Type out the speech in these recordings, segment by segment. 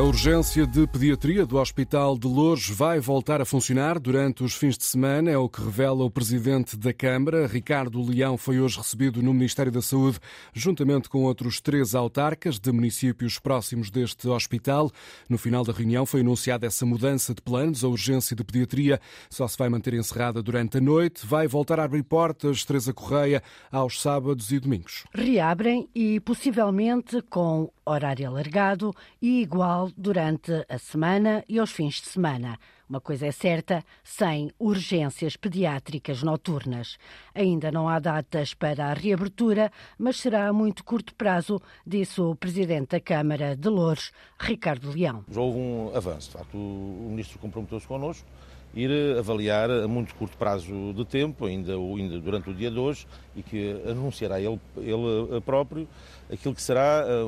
A urgência de pediatria do Hospital de Lourdes vai voltar a funcionar durante os fins de semana, é o que revela o presidente da Câmara. Ricardo Leão foi hoje recebido no Ministério da Saúde, juntamente com outros três autarcas de municípios próximos deste hospital. No final da reunião foi anunciada essa mudança de planos. A urgência de pediatria só se vai manter encerrada durante a noite. Vai voltar a abrir portas, Teresa Correia, aos sábados e domingos. Reabrem e possivelmente com horário alargado e igual durante a semana e aos fins de semana. Uma coisa é certa, sem urgências pediátricas noturnas. Ainda não há datas para a reabertura, mas será a muito curto prazo, disse o Presidente da Câmara de Louros, Ricardo Leão. Já houve um avanço. De facto, o Ministro comprometeu-se connosco ir avaliar a muito curto prazo de tempo, ainda, ainda durante o dia de hoje, e que anunciará ele, ele próprio aquilo que será eh,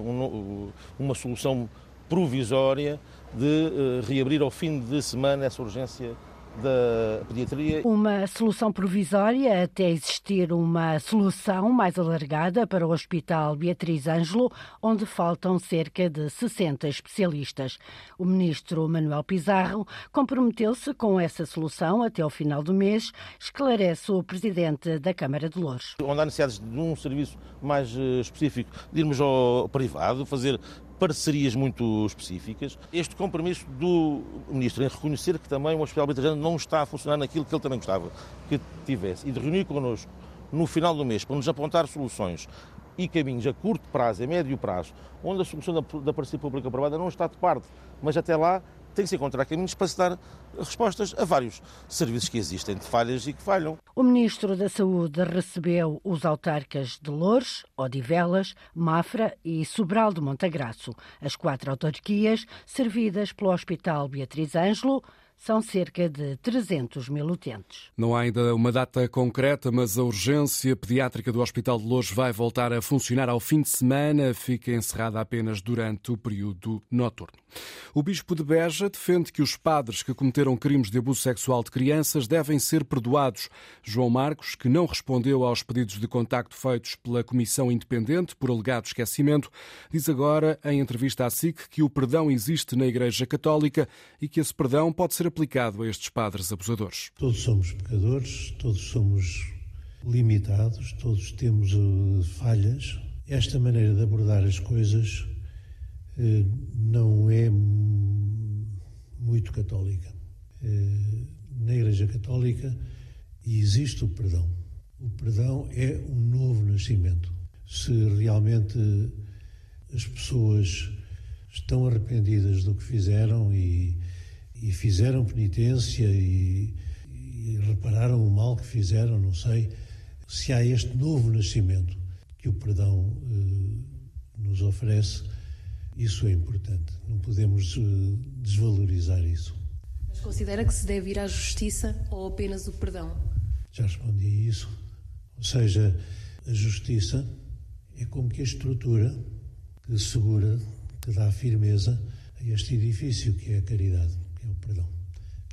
uma solução provisória de eh, reabrir ao fim de semana essa urgência da pediatria. Uma solução provisória até existir uma solução mais alargada para o Hospital Beatriz Ângelo, onde faltam cerca de 60 especialistas. O ministro Manuel Pizarro comprometeu-se com essa solução até ao final do mês, esclarece o presidente da Câmara de Louros. Onde há necessidades de um serviço mais eh, específico, de irmos ao privado, fazer parcerias muito específicas. Este compromisso do Ministro em reconhecer que também o Hospital Betajano não está a funcionar naquilo que ele também gostava que tivesse e de reunir connosco no final do mês para nos apontar soluções e caminhos a curto prazo, a médio prazo, onde a solução da, da parceria pública-privada não está de parte, mas até lá tem que se encontrar caminhos para se dar respostas a vários serviços que existem de falhas e que falham. O Ministro da Saúde recebeu os autarcas de Loures, Odivelas, Mafra e Sobral de Montagraço, as quatro autarquias servidas pelo Hospital Beatriz Ângelo, são cerca de 300 mil utentes. Não há ainda uma data concreta, mas a urgência pediátrica do Hospital de Lourdes vai voltar a funcionar ao fim de semana. Fica encerrada apenas durante o período noturno. O Bispo de Beja defende que os padres que cometeram crimes de abuso sexual de crianças devem ser perdoados. João Marcos, que não respondeu aos pedidos de contacto feitos pela Comissão Independente por alegado esquecimento, diz agora, em entrevista à SIC, que o perdão existe na Igreja Católica e que esse perdão pode ser aplicado a estes padres abusadores? Todos somos pecadores, todos somos limitados, todos temos uh, falhas. Esta maneira de abordar as coisas uh, não é muito católica. Uh, na Igreja Católica existe o perdão. O perdão é um novo nascimento. Se realmente as pessoas estão arrependidas do que fizeram e e fizeram penitência e, e repararam o mal que fizeram, não sei. Se há este novo nascimento que o perdão eh, nos oferece, isso é importante. Não podemos eh, desvalorizar isso. Mas considera que se deve ir à justiça ou apenas o perdão? Já respondi a isso. Ou seja, a justiça é como que a estrutura que segura, que dá firmeza a este edifício que é a caridade que é o perdão,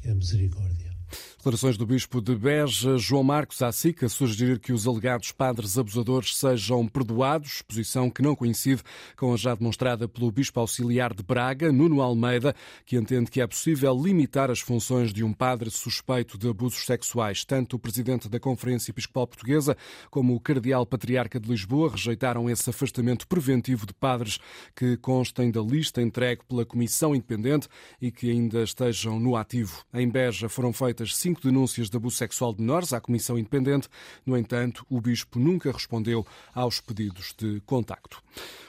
que é a misericórdia. Declarações do Bispo de Beja, João Marcos à SICA, sugerir que os alegados padres abusadores sejam perdoados, posição que não coincide com a já demonstrada pelo Bispo Auxiliar de Braga, Nuno Almeida, que entende que é possível limitar as funções de um padre suspeito de abusos sexuais. Tanto o Presidente da Conferência Episcopal Portuguesa como o Cardeal Patriarca de Lisboa rejeitaram esse afastamento preventivo de padres que constem da lista entregue pela Comissão Independente e que ainda estejam no ativo. Em Beja foram feitas cinco denúncias de abuso sexual de menores à Comissão Independente. No entanto, o Bispo nunca respondeu aos pedidos de contacto.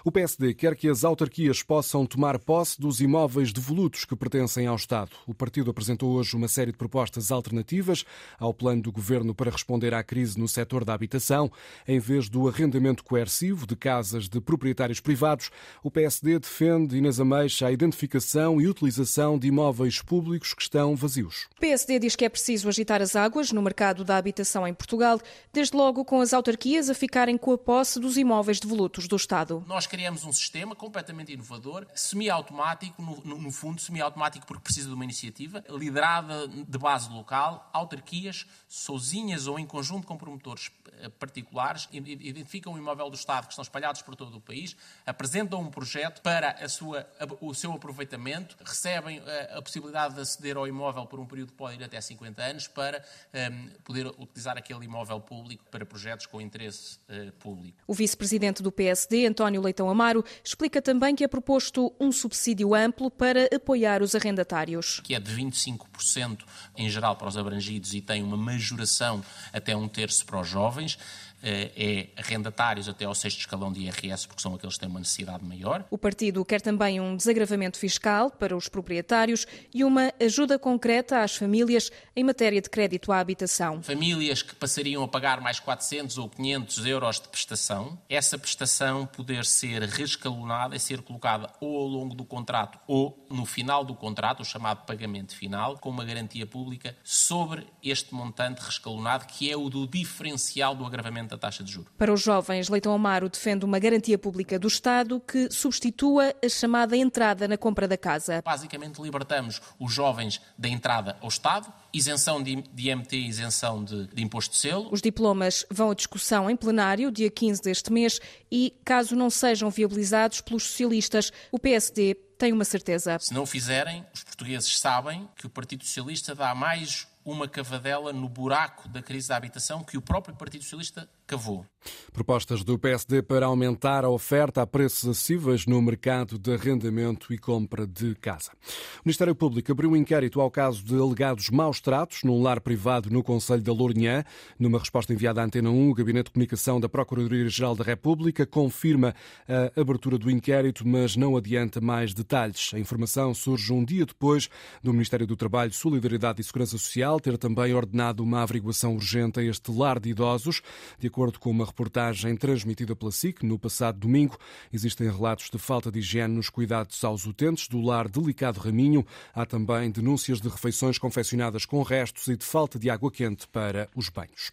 O PSD quer que as autarquias possam tomar posse dos imóveis devolutos que pertencem ao Estado. O partido apresentou hoje uma série de propostas alternativas ao plano do governo para responder à crise no setor da habitação. Em vez do arrendamento coercivo de casas de proprietários privados, o PSD defende, Inês Ameixa, a identificação e utilização de imóveis públicos que estão vazios. O PSD diz que é preciso agitar as águas no mercado da habitação em Portugal, desde logo com as autarquias a ficarem com a posse dos imóveis devolutos do Estado. Nós criamos um sistema completamente inovador, semi-automático, no, no fundo, semi-automático porque precisa de uma iniciativa, liderada de base local, autarquias, sozinhas ou em conjunto com promotores eh, particulares, identificam o imóvel do Estado que estão espalhados por todo o país, apresentam um projeto para a sua, o seu aproveitamento, recebem eh, a possibilidade de aceder ao imóvel por um período que pode ir até 50 anos para ehm, poder utilizar aquele imóvel público para projetos com interesse uh, público. O vice-presidente do PSD, António Leitão Amaro, explica também que é proposto um subsídio amplo para apoiar os arrendatários. Que é de 25% em geral para os abrangidos e tem uma majoração até um terço para os jovens. Eh, é arrendatários até ao sexto escalão de IRS, porque são aqueles que têm uma necessidade maior. O partido quer também um desagravamento fiscal para os proprietários e uma ajuda concreta às famílias em matéria de crédito à habitação. Famílias que passariam a pagar mais 400 ou 500 euros de prestação, essa prestação poder ser rescalonada e ser colocada ou ao longo do contrato ou no final do contrato, o chamado pagamento final, com uma garantia pública sobre este montante rescalonado, que é o do diferencial do agravamento da taxa de juros. Para os jovens, Leitão Amaro defende uma garantia pública do Estado que substitua a chamada entrada na compra da casa. Basicamente, libertamos os jovens da entrada ao Estado, isenção de, IMT e isenção de, de imposto de selo. Os diplomas vão à discussão em plenário, dia 15 deste mês, e, caso não sejam viabilizados pelos socialistas, o PSD tem uma certeza. Se não o fizerem, os portugueses sabem que o Partido Socialista dá mais uma cavadela no buraco da crise da habitação que o próprio Partido Socialista cavou. Propostas do PSD para aumentar a oferta a preços acessíveis no mercado de arrendamento e compra de casa. O Ministério Público abriu um inquérito ao caso de alegados maus tratos num lar privado no Conselho da Lourinhã. Numa resposta enviada à Antena 1, o Gabinete de Comunicação da Procuradoria-Geral da República confirma a abertura do inquérito, mas não adianta mais detalhes. A informação surge um dia depois do Ministério do Trabalho, Solidariedade e Segurança Social ter também ordenado uma averiguação urgente a este lar de idosos. De acordo com uma reportagem transmitida pela SIC no passado domingo, existem relatos de falta de higiene nos cuidados aos utentes do lar Delicado Raminho. Há também denúncias de refeições confeccionadas com restos e de falta de água quente para os banhos.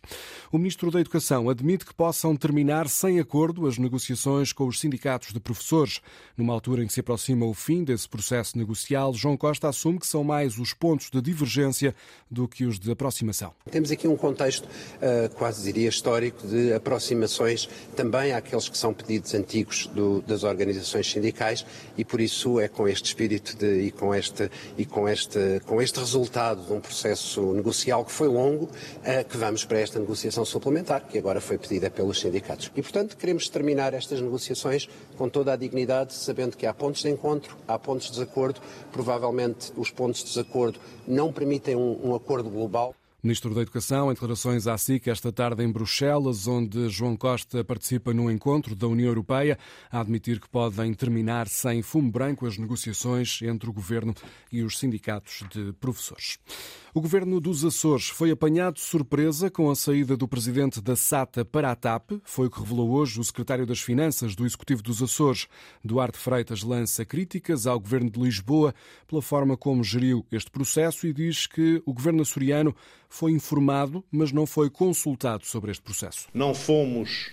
O Ministro da Educação admite que possam terminar sem acordo as negociações com os sindicatos de professores. Numa altura em que se aproxima o fim desse processo negocial, João Costa assume que são mais os pontos de divergência do que os de aproximação. Temos aqui um contexto, uh, quase diria, histórico de de aproximações também àqueles que são pedidos antigos do, das organizações sindicais e por isso é com este espírito de, e, com este, e com, este, com este resultado de um processo negocial que foi longo uh, que vamos para esta negociação suplementar que agora foi pedida pelos sindicatos. E portanto queremos terminar estas negociações com toda a dignidade, sabendo que há pontos de encontro, há pontos de desacordo, provavelmente os pontos de desacordo não permitem um, um acordo global. Ministro da Educação, em declarações à SIC esta tarde em Bruxelas, onde João Costa participa num encontro da União Europeia, a admitir que podem terminar sem fumo branco as negociações entre o governo e os sindicatos de professores. O governo dos Açores foi apanhado de surpresa com a saída do presidente da SATA para a TAP. Foi o que revelou hoje o secretário das Finanças do Executivo dos Açores. Duarte Freitas lança críticas ao governo de Lisboa pela forma como geriu este processo e diz que o governo açoriano foi informado, mas não foi consultado sobre este processo. Não fomos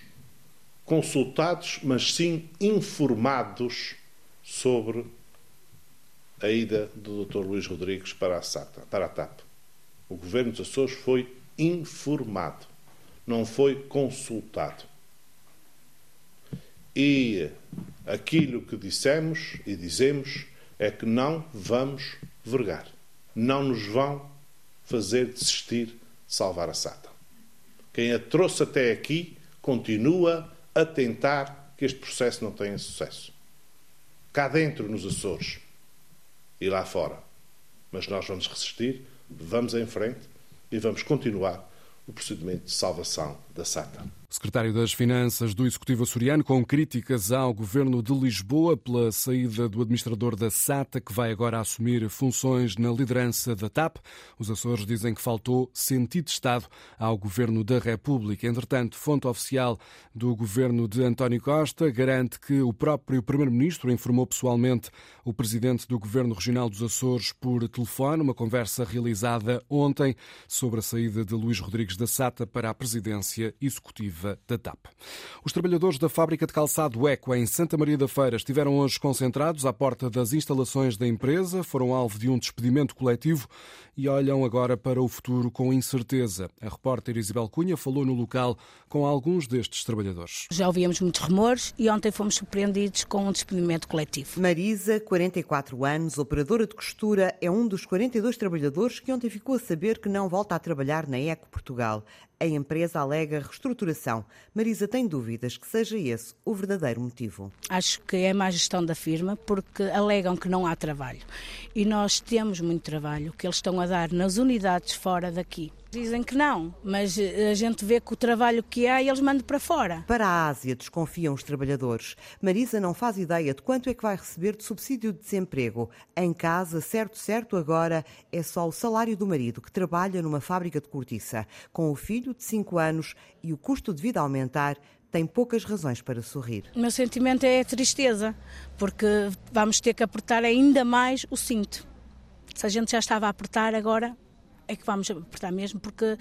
consultados, mas sim informados sobre a ida do Dr. Luís Rodrigues para a SATA, para a TAP. O governo dos Açores foi informado, não foi consultado. E aquilo que dissemos e dizemos é que não vamos vergar. Não nos vão fazer desistir de salvar a SATA. Quem a trouxe até aqui continua a tentar que este processo não tenha sucesso. Cá dentro, nos Açores e lá fora. Mas nós vamos resistir vamos em frente e vamos continuar o procedimento de salvação da SATA. Secretário das Finanças do Executivo açoriano com críticas ao governo de Lisboa pela saída do administrador da SATA, que vai agora assumir funções na liderança da TAP. Os Açores dizem que faltou sentido de Estado ao governo da República. Entretanto, fonte oficial do governo de António Costa garante que o próprio primeiro-ministro informou pessoalmente o presidente do governo regional dos Açores por telefone, uma conversa realizada ontem sobre a saída de Luís Rodrigues da SATA para a presidência executiva da TAP. Os trabalhadores da fábrica de calçado Eco em Santa Maria da Feira estiveram hoje concentrados à porta das instalações da empresa, foram alvo de um despedimento coletivo e olham agora para o futuro com incerteza. A repórter Isabel Cunha falou no local com alguns destes trabalhadores. Já ouvíamos muitos rumores e ontem fomos surpreendidos com um despedimento coletivo. Marisa, 44 anos, operadora de costura, é um dos 42 trabalhadores que ontem ficou a saber que não volta a trabalhar na Eco Portugal. A empresa alega reestruturação. Marisa tem dúvidas que seja esse o verdadeiro motivo. Acho que é má gestão da firma porque alegam que não há trabalho. E nós temos muito trabalho que eles estão a dar nas unidades fora daqui. Dizem que não, mas eh, a gente vê que o trabalho que há eles mandam para fora. Para a Ásia, desconfiam os trabalhadores. Marisa não faz ideia de quanto é que vai receber de subsídio de desemprego. Em casa, certo, certo, agora é só o salário do marido, que trabalha numa fábrica de cortiça. Com o filho de 5 anos e o custo de vida a aumentar, tem poucas razões para sorrir. O meu sentimento é tristeza, porque vamos ter que apertar ainda mais o cinto. Se a gente já estava a apertar, agora é que vamos apertar mesmo, porque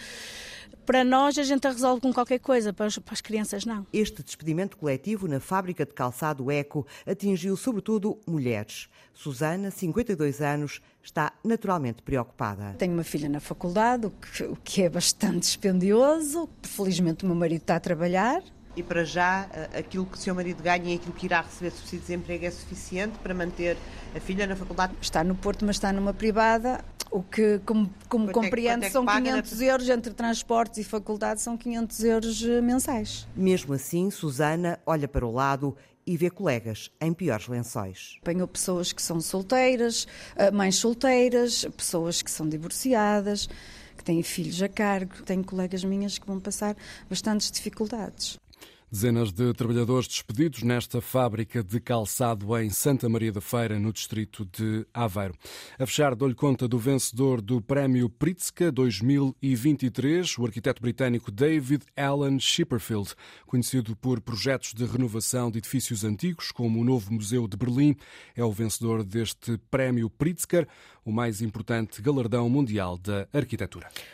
para nós a gente resolve com qualquer coisa, para as, para as, crianças não. Este despedimento coletivo na fábrica de calçado Eco atingiu sobretudo mulheres. Susana, 52 anos, está naturalmente preocupada. Tenho uma filha na faculdade, o que, o que é bastante dispendioso. Felizmente o meu marido está a trabalhar, e para já, aquilo que o seu marido ganha e aquilo que irá receber subsídio de desemprego é suficiente para manter a filha na faculdade? Está no Porto, mas está numa privada. O que, como, como compreende, é, é são 500 na... euros entre transportes e faculdade, são 500 euros eh, mensais. Mesmo assim, Susana olha para o lado e vê colegas em piores lençóis. Apanhou pessoas que são solteiras, eh, mães solteiras, pessoas que são divorciadas, que têm filhos a cargo. Tenho colegas minhas que vão passar bastantes dificuldades. Dezenas de trabalhadores despedidos nesta fábrica de calçado em Santa Maria da Feira, no distrito de Aveiro. A fechar, dou-lhe conta do vencedor do Prémio Pritzker 2023, o arquiteto britânico David Alan Schipperfield, conhecido por projetos de renovação de edifícios antigos, como o novo Museu de Berlim, é o vencedor deste Prémio Pritzker, o mais importante galardão mundial da arquitetura.